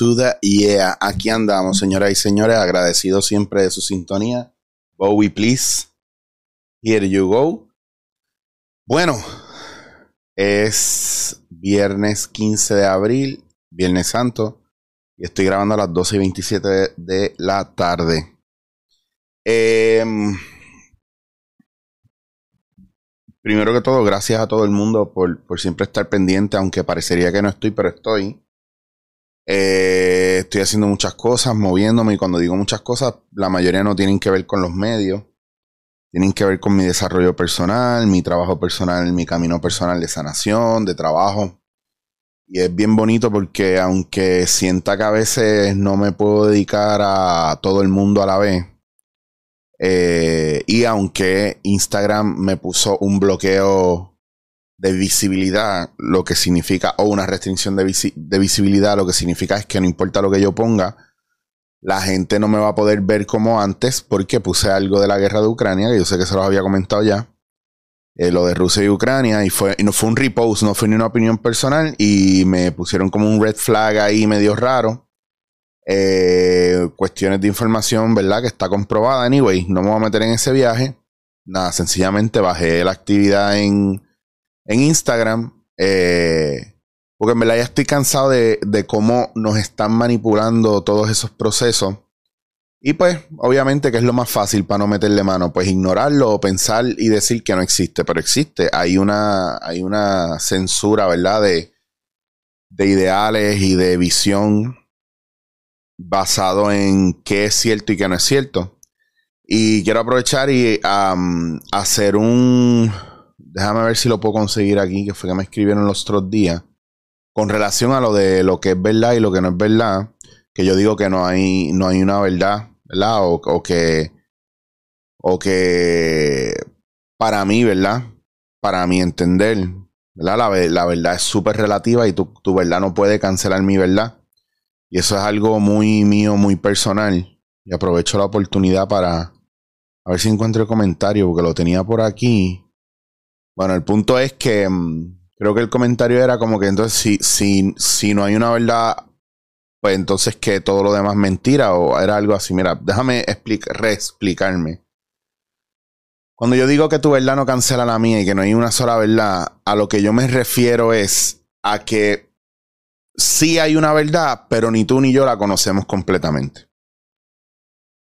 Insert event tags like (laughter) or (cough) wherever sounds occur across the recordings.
the yeah. Aquí andamos, señoras y señores, agradecidos siempre de su sintonía. Bowie, please. Here you go. Bueno, es viernes 15 de abril, Viernes Santo, y estoy grabando a las 12 y 27 de, la tarde. Em, primero que todo, gracias a todo el mundo por, por siempre estar pendiente, aunque parecería que no estoy, pero estoy. Eh, estoy haciendo muchas cosas, moviéndome, y cuando digo muchas cosas, la mayoría no tienen que ver con los medios, tienen que ver con mi desarrollo personal, mi trabajo personal, mi camino personal de sanación, de trabajo. Y es bien bonito porque aunque sienta que a veces no me puedo dedicar a todo el mundo a la vez, eh, y aunque Instagram me puso un bloqueo de visibilidad, lo que significa, o una restricción de, visibilidad, lo que significa es que no importa lo que yo ponga, la gente no me va a poder ver como antes porque puse algo de la guerra de Ucrania, que yo sé que se los había comentado ya, eh, lo de Rusia y Ucrania, y, fue, no fue un repost, no fue ni una opinión personal, y me pusieron como un red flag ahí medio raro. Eh, cuestiones de información, ¿verdad? Que está comprobada, anyway, no me voy a meter en ese viaje. Nada, sencillamente bajé la actividad en, en Instagram. Eh, porque en verdad ya estoy cansado de, cómo nos están manipulando todos esos procesos. Y pues, obviamente, que es lo más fácil para no meterle mano, pues ignorarlo o pensar y decir que no existe, pero existe. Hay una, hay una censura, ¿verdad? De, de ideales y de visión basado en qué es cierto y qué no es cierto. Y quiero aprovechar y hacer un, déjame ver si lo puedo conseguir aquí, que fue que me escribieron los otros días, con relación a lo de lo que es verdad y lo que no es verdad, que yo digo que no hay, no hay una verdad, ¿verdad? O, que, o que para mí, ¿verdad? Para mi entender, ¿verdad? La, la verdad es súper relativa y tu, tu verdad no puede cancelar mi verdad. Y eso es algo muy mío, muy personal. Y aprovecho la oportunidad para a ver si encuentro el comentario, porque lo tenía por aquí. Bueno, el punto es que mm, creo que el comentario era como que entonces si, si, si no hay una verdad, pues entonces que todo lo demás es mentira o era algo así. Mira, déjame reexplicarme. Cuando yo digo que tu verdad no cancela la mía y que no hay una sola verdad, a lo que yo me refiero es a que sí hay una verdad, pero ni tú ni yo la conocemos completamente.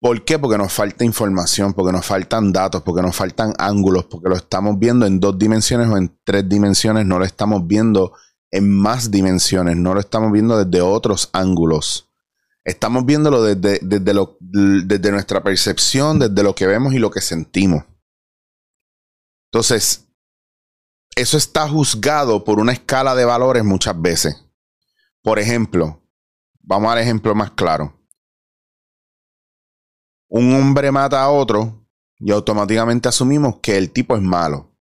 ¿Por qué? Porque nos falta información, porque nos faltan datos, porque nos faltan ángulos, porque lo estamos viendo en dos dimensiones o en tres dimensiones, no lo estamos viendo en más dimensiones, no lo estamos viendo desde otros ángulos. Estamos viéndolo desde, desde, lo, nuestra percepción, desde lo que vemos y lo que sentimos. Entonces, eso está juzgado por una escala de valores muchas veces. Por ejemplo, vamos al ejemplo más claro un hombre mata a otro y automáticamente asumimos que el tipo es malo.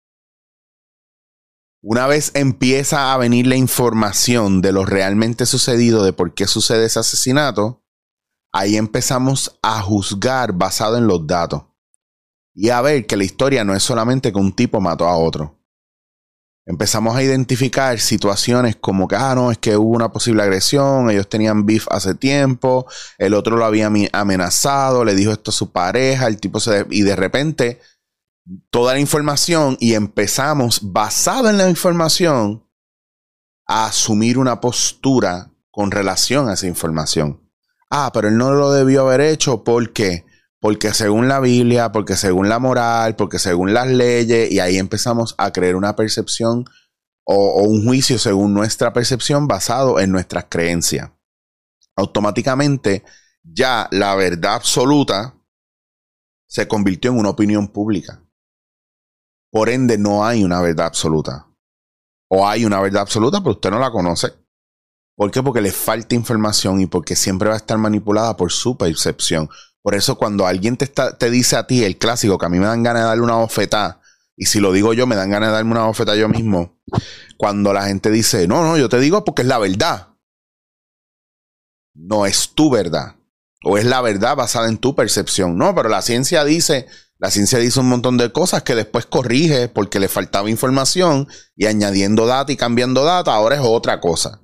Una vez empieza a venir la información de lo realmente sucedido, de por qué sucede ese asesinato, ahí empezamos a juzgar basado en los datos y a ver que la historia no es solamente que un tipo mató a otro empezamos a identificar situaciones como que, ah, no, es que hubo una posible agresión, ellos tenían beef hace tiempo, el otro lo había amenazado, le dijo esto a su pareja, el tipo se... y de repente toda la información y empezamos, basado en la información, a asumir una postura con relación a esa información. Ah, pero él no lo debió haber hecho porque porque según la Biblia, porque según la moral, porque según las leyes, y ahí empezamos a creer una percepción o, un juicio según nuestra percepción basado en nuestras creencias. Automáticamente ya la verdad absoluta se convirtió en una opinión pública. Por ende, no hay una verdad absoluta. O hay una verdad absoluta, pero usted no la conoce. ¿Por qué? Porque le falta información y porque siempre va a estar manipulada por su percepción. Por eso cuando alguien te, te dice a ti el clásico, que a mí me dan ganas de darle una bofetada, y si lo digo yo, me dan ganas de darme una bofetada yo mismo, cuando la gente dice, no, no, yo te digo porque es la verdad. No es tu verdad. O es la verdad basada en tu percepción. No, pero la ciencia dice, la ciencia dice un montón de cosas que después corrige porque le faltaba información y añadiendo data y cambiando data, ahora es otra cosa.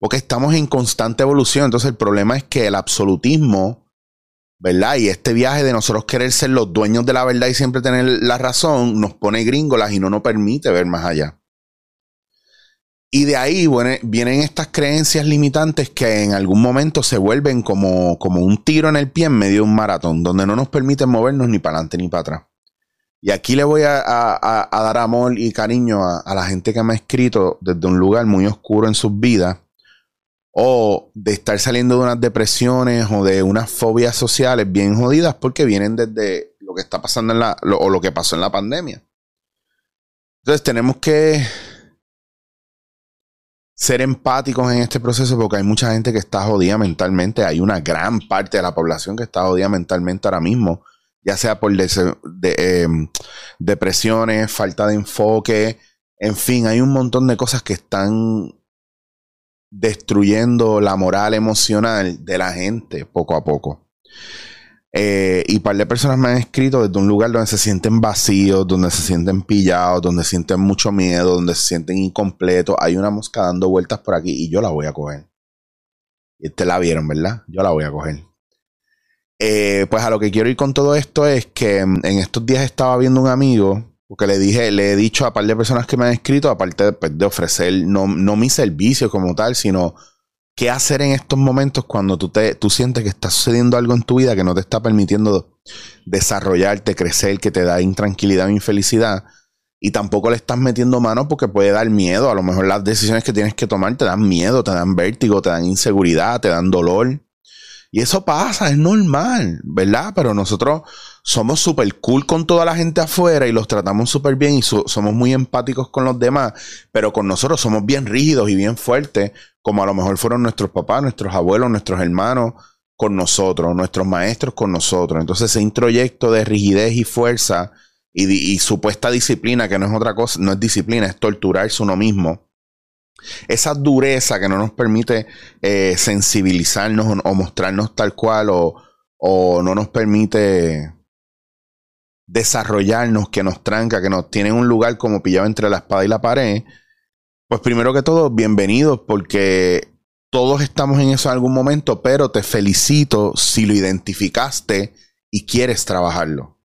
porque estamos en constante evolución. Entonces el problema es que el absolutismo, ¿verdad? Y este viaje de nosotros querer ser los dueños de la verdad y siempre tener la razón, nos pone gringolas y no nos permite ver más allá. Y de ahí vienen estas creencias limitantes que en algún momento se vuelven como, como un tiro en el pie en medio de un maratón, donde no nos permiten movernos ni para adelante ni para atrás. Y aquí le voy a, dar amor y cariño a, la gente que me ha escrito desde un lugar muy oscuro en sus vidas, o de estar saliendo de unas depresiones o de unas fobias sociales bien jodidas porque vienen desde lo que está pasando en la, o lo que pasó en la pandemia. Entonces tenemos que ser empáticos en este proceso porque hay mucha gente que está jodida mentalmente. Hay una gran parte de la población que está jodida mentalmente ahora mismo, ya sea por em, depresiones, falta de enfoque, en fin, hay un montón de cosas que están destruyendo la moral emocional de la gente poco a poco. Eh, y un par de personas me han escrito desde un lugar donde se sienten vacíos, donde se sienten pillados, donde sienten mucho miedo, donde se sienten incompletos. Hay una mosca dando vueltas por aquí y yo la voy a coger. Y te la vieron, ¿verdad? Yo la voy a coger. Eh, pues a lo que quiero ir con todo esto es que mm, en estos días estaba viendo un amigo, porque le dije, le he dicho a par de personas que me han escrito, aparte de, pues, de ofrecer no, no mi servicio como tal, sino qué hacer en estos momentos cuando tú, te, tú sientes que está sucediendo algo en tu vida que no te está permitiendo desarrollarte, crecer, que te da intranquilidad o infelicidad. Y tampoco le estás metiendo mano porque puede dar miedo. A lo mejor las decisiones que tienes que tomar te dan miedo, te dan vértigo, te dan inseguridad, te dan dolor. Y eso pasa, es normal, ¿verdad? Pero nosotros somos súper cool con toda la gente afuera y los tratamos súper bien y somos muy empáticos con los demás, pero con nosotros somos bien rígidos y bien fuertes, como a lo mejor fueron nuestros papás, nuestros abuelos, nuestros hermanos con nosotros, nuestros maestros con nosotros. Entonces ese introyecto de rigidez y fuerza y, supuesta disciplina, que no es otra cosa, no es disciplina, es torturarse uno mismo esa dureza que no nos permite eh, sensibilizarnos o, mostrarnos tal cual o, no nos permite desarrollarnos, que nos tranca, que nos tiene un lugar como pillado entre la espada y la pared, pues primero que todo, bienvenidos porque todos estamos en eso en algún momento, pero te felicito si lo identificaste y quieres trabajarlo.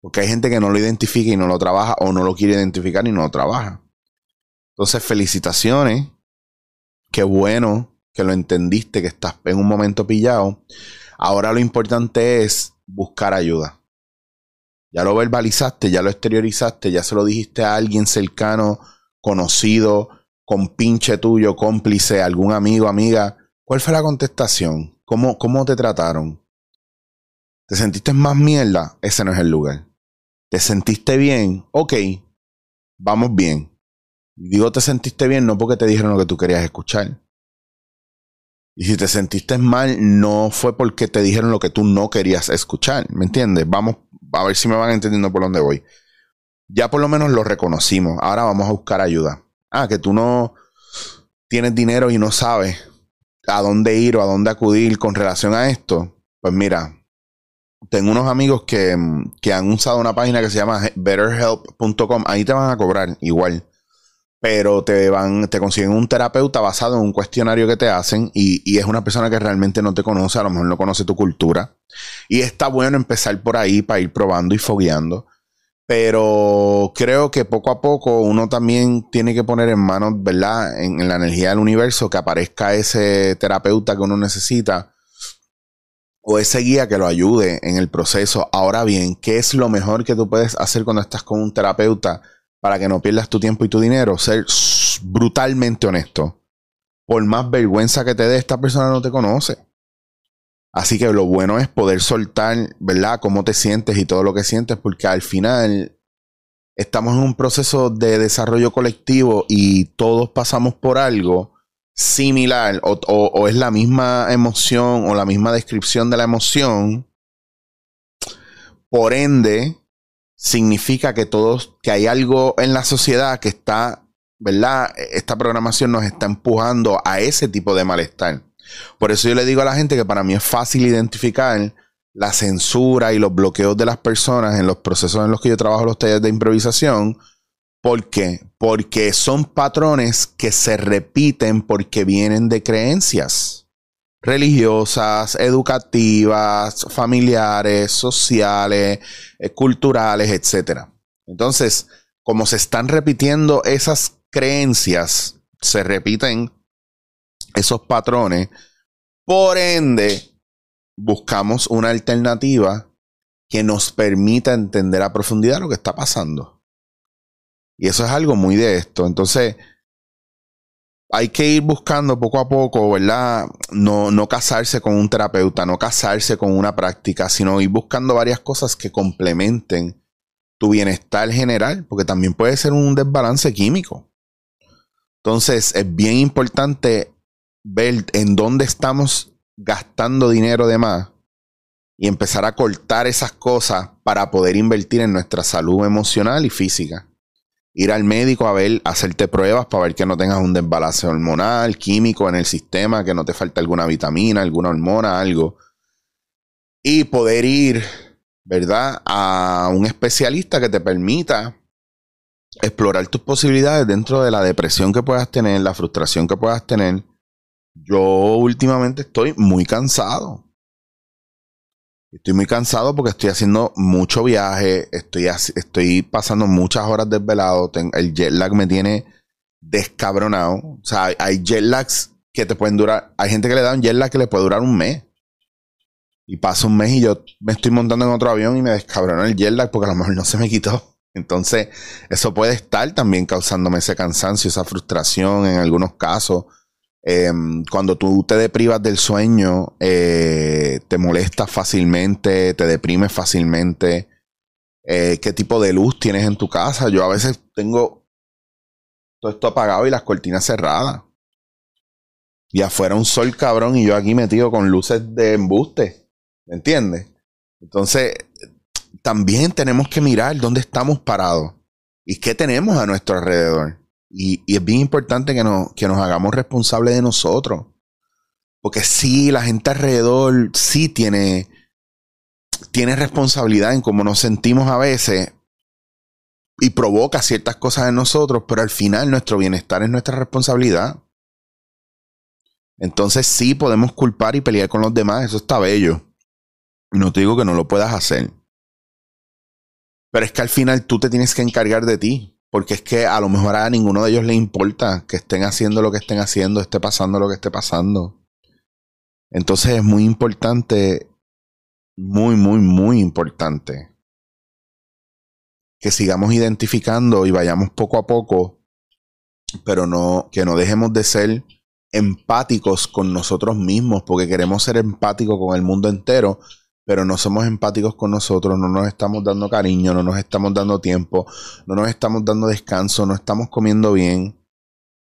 Porque hay gente que no lo identifica y no lo trabaja o no lo quiere identificar y no lo trabaja. Entonces, felicitaciones. Qué bueno que lo entendiste, que estás en un momento pillado. Ahora lo importante es buscar ayuda. Ya lo verbalizaste, ya lo exteriorizaste, ya se lo dijiste a alguien cercano, conocido, con pinche tuyo, cómplice, algún amigo, amiga. ¿Cuál fue la contestación? ¿Cómo, cómo te trataron? ¿Te sentiste más mierda? Ese no es el lugar. ¿Te sentiste bien? Ok, vamos bien. Digo, te sentiste bien no porque te dijeron lo que tú querías escuchar. Y si te sentiste mal, no fue porque te dijeron lo que tú no querías escuchar. ¿Me entiendes? Vamos a ver si me van entendiendo por dónde voy. Ya por lo menos lo reconocimos. Ahora vamos a buscar ayuda. Ah, que tú no tienes dinero y no sabes a dónde ir o a dónde acudir con relación a esto. Pues mira, tengo unos amigos que, que han usado una página que se llama betterhelp.com. Ahí te van a cobrar igual pero te van, te consiguen un terapeuta basado en un cuestionario que te hacen y, es una persona que realmente no te conoce, a lo mejor no conoce tu cultura. Y está bueno empezar por ahí para ir probando y fogueando. Pero creo que poco a poco uno también tiene que poner en manos, ¿verdad? En, en la energía del universo que aparezca ese terapeuta que uno necesita o ese guía que lo ayude en el proceso. Ahora bien, ¿qué es lo mejor que tú puedes hacer cuando estás con un terapeuta? Para que no pierdas tu tiempo y tu dinero, ser brutalmente honesto. Por más vergüenza que te dé, esta persona no te conoce. Así que lo bueno es poder soltar, ¿verdad? Cómo te sientes y todo lo que sientes, porque al final estamos en un proceso de desarrollo colectivo y todos pasamos por algo similar o, o es la misma emoción o la misma descripción de la emoción. Por ende, significa que todos, que hay algo en la sociedad que está, ¿verdad? Esta programación nos está empujando a ese tipo de malestar. Por eso yo le digo a la gente que para mí es fácil identificar la censura y los bloqueos de las personas en los procesos en los que yo trabajo los talleres de improvisación, ¿Por qué? Porque son patrones que se repiten porque vienen de creencias religiosas, educativas, familiares, sociales, eh, culturales, etc. Entonces, como se están repitiendo esas creencias, se repiten esos patrones, por ende, buscamos una alternativa que nos permita entender a profundidad lo que está pasando. Y eso es algo muy de esto. Entonces, hay que ir buscando poco a poco, ¿verdad? No, no casarse con un terapeuta, no casarse con una práctica, sino ir buscando varias cosas que complementen tu bienestar general, porque también puede ser un desbalance químico. Entonces, es bien importante ver en dónde estamos gastando dinero de más y empezar a cortar esas cosas para poder invertir en nuestra salud emocional y física ir al médico a ver, hacerte pruebas para ver que no tengas un desbalance hormonal, químico en el sistema, que no te falte alguna vitamina, alguna hormona, algo. Y poder ir, ¿verdad?, a un especialista que te permita explorar tus posibilidades dentro de la depresión que puedas tener, la frustración que puedas tener. Yo últimamente estoy muy cansado. Estoy muy cansado porque estoy haciendo mucho viaje, estoy, estoy pasando muchas horas desvelado, el jet lag me tiene descabronado. O sea, hay jet lags que te pueden durar, hay gente que le da un jet lag que le puede durar un mes. Y pasa un mes y yo me estoy montando en otro avión y me descabronó el jet lag porque a lo mejor no se me quitó. Entonces, eso puede estar también causándome ese cansancio, esa frustración en algunos casos. Em, cuando tú te deprivas del sueño, eh, te molestas fácilmente, te deprimes fácilmente. Eh, ¿Qué tipo de luz tienes en tu casa? Yo a veces tengo todo esto apagado y las cortinas cerradas. Y afuera un sol cabrón y yo aquí metido con luces de embuste. ¿Me entiendes? Entonces, también tenemos que mirar dónde estamos parados y qué tenemos a nuestro alrededor. Y, es bien importante que nos, que nos hagamos responsables de nosotros. Porque sí, la gente alrededor sí tiene, tiene responsabilidad en cómo nos sentimos a veces y provoca ciertas cosas en nosotros, pero al final nuestro bienestar es nuestra responsabilidad. Entonces sí podemos culpar y pelear con los demás, eso está bello. No te digo que no lo puedas hacer. Pero es que al final tú te tienes que encargar de ti. Porque es que a lo mejor a ninguno de ellos le importa que estén haciendo lo que estén haciendo, esté pasando lo que esté pasando. Entonces es muy importante, muy, muy, muy importante, que sigamos identificando y vayamos poco a poco, pero no, que no dejemos de ser empáticos con nosotros mismos, porque queremos ser empáticos con el mundo entero, pero no somos empáticos con nosotros, no nos estamos dando cariño, no nos estamos dando tiempo, no nos estamos dando descanso, no estamos comiendo bien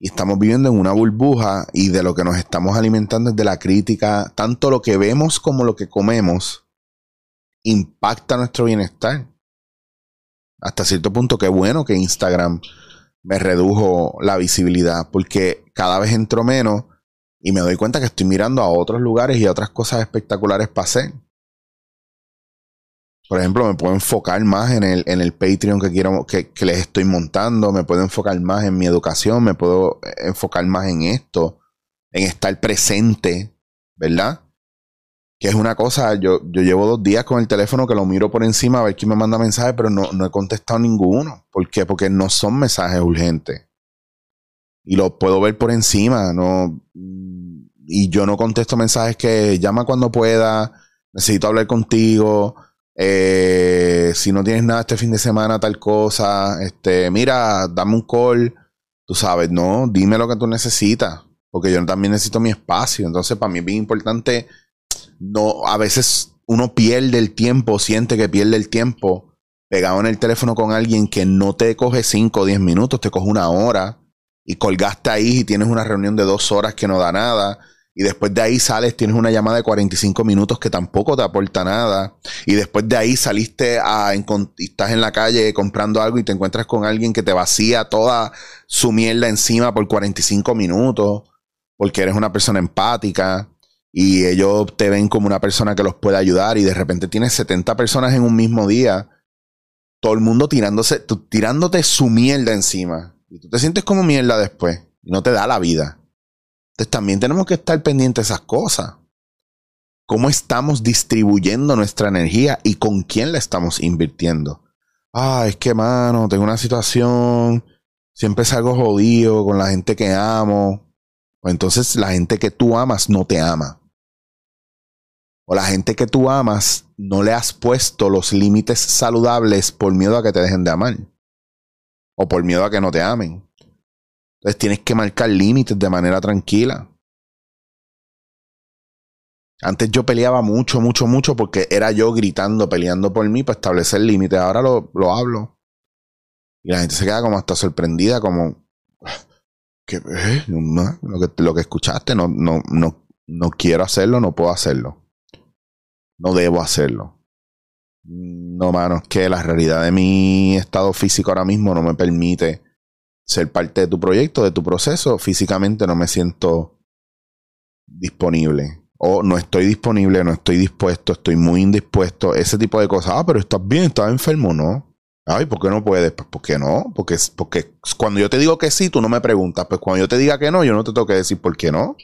y estamos viviendo en una burbuja y de lo que nos estamos alimentando es de la crítica, tanto lo que vemos como lo que comemos impacta nuestro bienestar. Hasta cierto punto, qué bueno que Instagram me redujo la visibilidad, porque cada vez entro menos y me doy cuenta que estoy mirando a otros lugares y a otras cosas espectaculares para hacer. Por ejemplo, me puedo enfocar más en el, en el Patreon que quiero, que, que, les estoy montando, me puedo enfocar más en mi educación, me puedo enfocar más en esto, en estar presente, ¿verdad? Que es una cosa, yo, yo llevo dos días con el teléfono que lo miro por encima a ver quién me manda mensajes, pero no, no he contestado ninguno. ¿Por qué? Porque no son mensajes urgentes. Y lo puedo ver por encima, ¿no? Y yo no contesto mensajes que llama cuando pueda, necesito hablar contigo eh, si no tienes nada este fin de semana, tal cosa, este, mira, dame un call, tú sabes, no, dime lo que tú necesitas, porque yo también necesito mi espacio. Entonces, para mí es bien importante, no, a veces uno pierde el tiempo, siente que pierde el tiempo pegado en el teléfono con alguien que no te coge 5 o 10 minutos, te coge una hora y colgaste ahí y tienes una reunión de dos horas que no da nada y después de ahí sales, tienes una llamada de 45 minutos que tampoco te aporta nada, y después de ahí saliste a, y estás en la calle comprando algo y te encuentras con alguien que te vacía toda su mierda encima por 45 minutos, porque eres una persona empática y ellos te ven como una persona que los puede ayudar y de repente tienes 70 personas en un mismo día todo el mundo tirándose, tirándote su mierda encima. Y tú te sientes como mierda después. Y no te da la vida. Entonces también tenemos que estar pendientes de esas cosas. ¿Cómo estamos distribuyendo nuestra energía y con quién la estamos invirtiendo? Ah, es que, mano, tengo una situación. Siempre salgo jodido con la gente que amo. O entonces la gente que tú amas no te ama. O la gente que tú amas no le has puesto los límites saludables por miedo a que te dejen de amar. O por miedo a que no te amen. Entonces tienes que marcar límites de manera tranquila. Antes yo peleaba mucho, mucho, mucho porque era yo gritando, peleando por mí para establecer límites. Ahora lo, lo hablo. Y la gente se queda como hasta sorprendida, como que, eh, lo, que lo que escuchaste, no, no, no, no quiero hacerlo, no puedo hacerlo. No debo hacerlo. No, mano, es que la realidad de mi estado físico ahora mismo no me permite ser parte de tu proyecto, de tu proceso. Físicamente no me siento disponible. O no estoy disponible, no estoy dispuesto, estoy muy indispuesto. Ese tipo de cosas. Ah, pero estás bien, estás enfermo, ¿no? Ay, ¿por qué no puedes? Pues, ¿por qué no? Porque, porque cuando yo te digo que sí, tú no me preguntas. Pues cuando yo te diga que no, yo no te tengo que decir por qué no.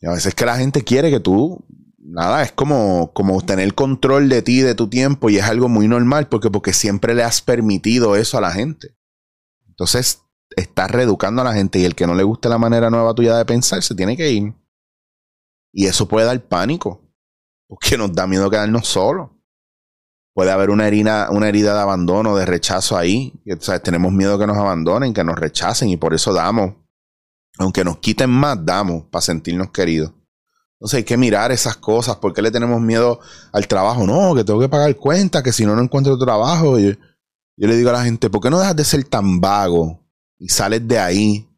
Y a veces que la gente quiere que tú nada, es como, como tener control de ti, de tu tiempo, y es algo muy normal porque, porque siempre le has permitido eso a la gente. Entonces, estás reeducando a la gente y el que no le guste la manera nueva tuya de pensar se tiene que ir. Y eso puede dar pánico, porque nos da miedo quedarnos solos. Puede haber una herida, una herida de abandono, de rechazo ahí. tenemos miedo que nos abandonen, que nos rechacen y por eso damos. Aunque nos quiten más, damos para sentirnos queridos. Entonces hay que mirar esas cosas. ¿Por qué le tenemos miedo al trabajo? No, que tengo que pagar cuenta, que si no, no encuentro trabajo. Yo le digo a la gente, ¿por qué no dejas de ser tan vago y sales de ahí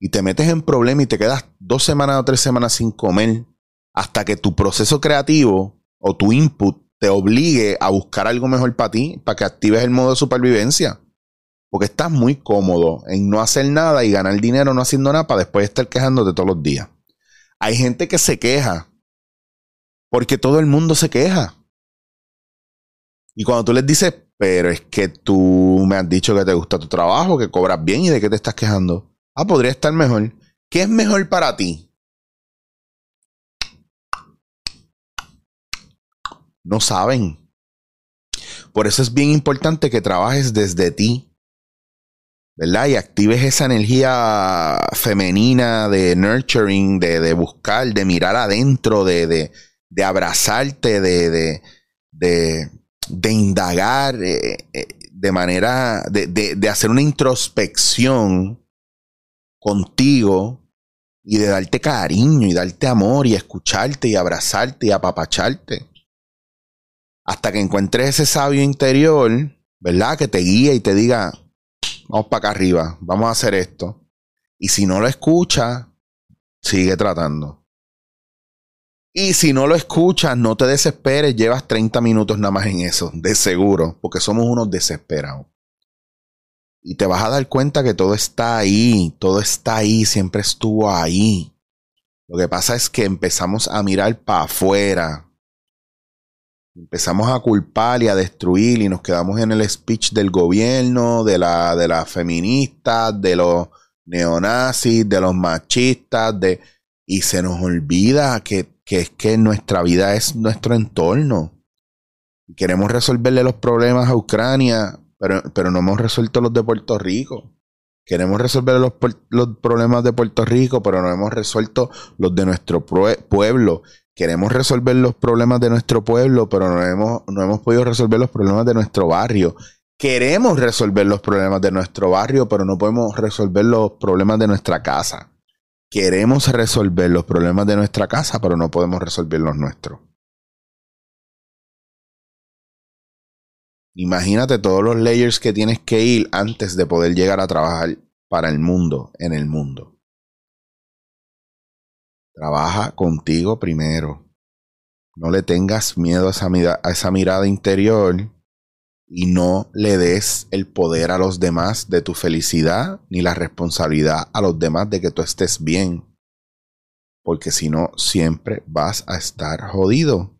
y te metes en problemas y te quedas dos semanas o tres semanas sin comer hasta que tu proceso creativo o tu input te obligue a buscar algo mejor para ti, para que actives el modo de supervivencia? Porque estás muy cómodo en no hacer nada y ganar dinero no haciendo nada para después estar quejándote todos los días. Hay gente que se queja. Porque todo el mundo se queja. Y cuando tú les dices, pero es que tú me has dicho que te gusta tu trabajo, que cobras bien y de qué te estás quejando. Ah, podría estar mejor. ¿Qué es mejor para ti? No saben. Por eso es bien importante que trabajes desde ti. ¿verdad? Y actives esa energía femenina de nurturing, de, buscar, de mirar adentro, de, de, abrazarte, de, de, indagar eh, eh, de manera, de, hacer una introspección contigo y de darte cariño y darte amor y escucharte y abrazarte y apapacharte. Hasta que encuentres ese sabio interior, ¿verdad? Que te guíe y te diga, vamos para acá arriba, vamos a hacer esto. Y si no lo escucha, sigue tratando. Y si no lo escuchas, no te desesperes, llevas 30 minutos nada más en eso, de seguro, porque somos unos desesperados. Y te vas a dar cuenta que todo está ahí, todo está ahí, siempre estuvo ahí. Lo que pasa es que empezamos a mirar para afuera, empezamos a culpar y a destruir y nos quedamos en el speech del gobierno, de la, de las feministas, de los neonazis, de los machistas, de, y se nos olvida que, que es que nuestra vida es nuestro entorno. Queremos resolverle los problemas a Ucrania, pero, pero no hemos resuelto los de Puerto Rico. Queremos resolver los, problemas de Puerto Rico, pero no hemos resuelto los de nuestro pueblo queremos resolver los problemas de nuestro pueblo, pero no hemos, no hemos podido resolver los problemas de nuestro barrio. Queremos resolver los problemas de nuestro barrio, pero no podemos resolver los problemas de nuestra casa. Queremos resolver los problemas de nuestra casa, pero no podemos resolver los nuestros. Imagínate todos los layers que tienes que ir antes de poder llegar a trabajar para el mundo, en el mundo. Trabaja contigo primero. No le tengas miedo a esa, a esa mirada interior y no le des el poder a los demás de tu felicidad ni la responsabilidad a los demás de que tú estés bien. Porque si no, siempre vas a estar jodido.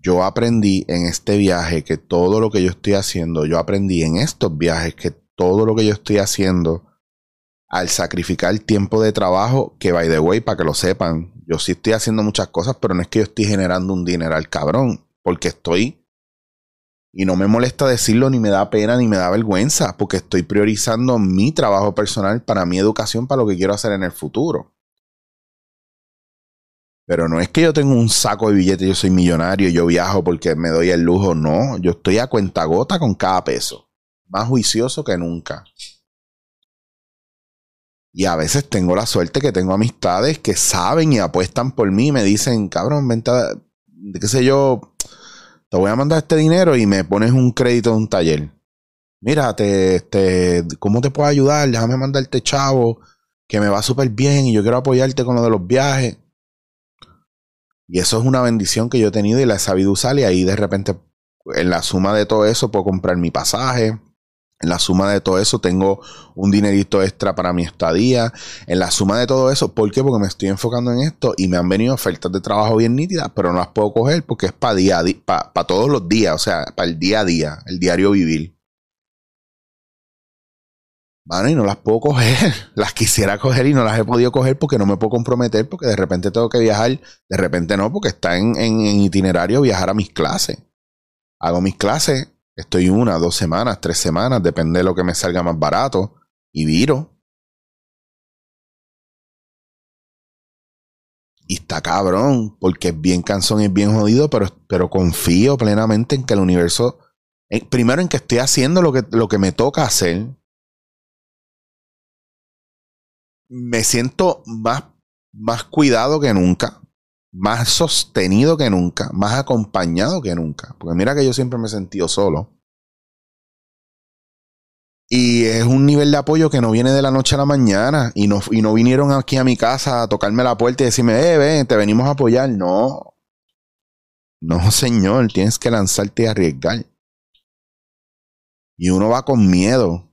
yo aprendí en este viaje que todo lo que yo estoy haciendo, yo aprendí en estos viajes que todo lo que yo estoy haciendo, al sacrificar tiempo de trabajo, que by the way, para que lo sepan, yo sí estoy haciendo muchas cosas, pero no es que yo estoy generando un dinero al cabrón, porque estoy, y no me molesta decirlo, ni me da pena, ni me da vergüenza, porque estoy priorizando mi trabajo personal para mi educación, para lo que quiero hacer en el futuro. Pero no es que yo tengo un saco de billetes, yo soy millonario, yo viajo porque me doy el lujo, no, yo estoy a cuenta gota con cada peso, más juicioso que nunca. Y a veces tengo la suerte que tengo amistades que saben y apuestan por mí y me dicen, cabrón, venta, qué sé yo, te voy a mandar este dinero y me pones un crédito de un taller. Mira, te, ¿cómo te puedo ayudar? Déjame mandarte chavo, que me va súper bien y yo quiero apoyarte con lo de los viajes. Y eso es una bendición que yo he tenido y la he sabido usar y ahí de repente en la suma de todo eso puedo comprar mi pasaje. En la suma de todo eso tengo un dinerito extra para mi estadía. En la suma de todo eso, ¿por qué? Porque me estoy enfocando en esto y me han venido ofertas de trabajo bien nítidas, pero no las puedo coger porque es para día, para todos los días, o sea, para el día a día, el diario vivir. Bueno, y no las puedo coger. (laughs) Las quisiera coger y no las he podido coger porque no me puedo comprometer, porque de repente tengo que viajar, de repente no, porque está en, itinerario viajar a mis clases. Hago mis clases, estoy una, dos semanas, tres semanas, depende de lo que me salga más barato, y viro. Y está cabrón, porque es bien cansón, es bien jodido, pero, pero confío plenamente en que el universo, primero en que estoy haciendo lo que, lo que me toca hacer, me siento más, más cuidado que nunca, más sostenido que nunca, más acompañado que nunca. Porque mira que yo siempre me he sentido solo. Y es un nivel de apoyo que no viene de la noche a la mañana. Y no, y no vinieron aquí a mi casa a tocarme la puerta y decirme, eh, ven, te venimos a apoyar. No. No, señor, tienes que lanzarte y arriesgar. Y uno va con miedo.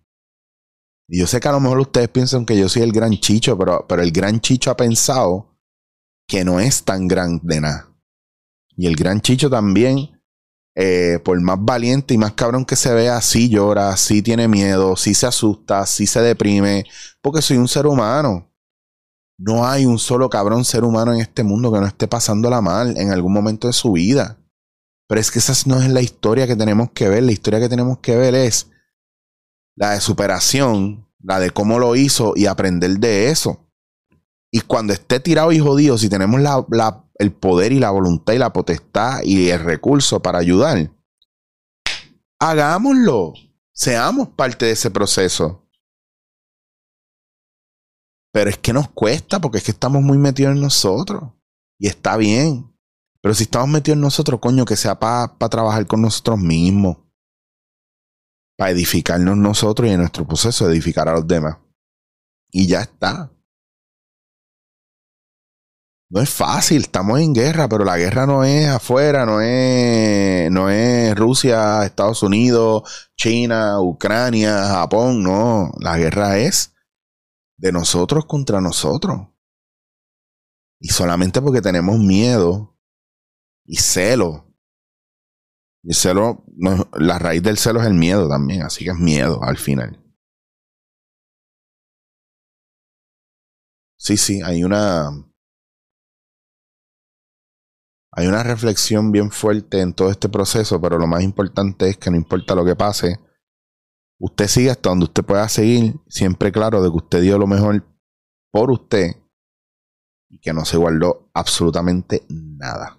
Y yo sé que a lo mejor ustedes piensan que yo soy el gran chicho, pero, pero el gran chicho ha pensado que no es tan grande nada. Y el gran chicho también, eh, por más valiente y más cabrón que se vea, sí llora, sí tiene miedo, sí se asusta, sí se deprime, porque soy un ser humano. No hay un solo cabrón ser humano en este mundo que no esté pasándola mal en algún momento de su vida. Pero es que esa no es la historia que tenemos que ver. La historia que tenemos que ver es la de superación, la de cómo lo hizo y aprender de eso. Y cuando esté tirado y jodido, si tenemos el poder y la voluntad y la potestad y el recurso para ayudar, hagámoslo. Seamos parte de ese proceso. Pero es que nos cuesta porque es que estamos muy metidos en nosotros. Y está bien. Pero si estamos metidos en nosotros, coño, que sea para trabajar con nosotros mismos para edificarnos nosotros y en nuestro proceso edificar a los demás. Y ya está. No es fácil, estamos en guerra, pero la guerra no es afuera, no es, no es Rusia, Estados Unidos, China, Ucrania, Japón, no. La guerra es de nosotros contra nosotros. Y solamente porque tenemos miedo y celo y el celo, la raíz del celo es el miedo también, así que es miedo al final. Sí, sí, hay una. Hay una reflexión bien fuerte en todo este proceso, pero lo más importante es que no importa lo que pase, usted sigue hasta donde usted pueda seguir, siempre claro de que usted dio lo mejor por usted y que no se guardó absolutamente nada.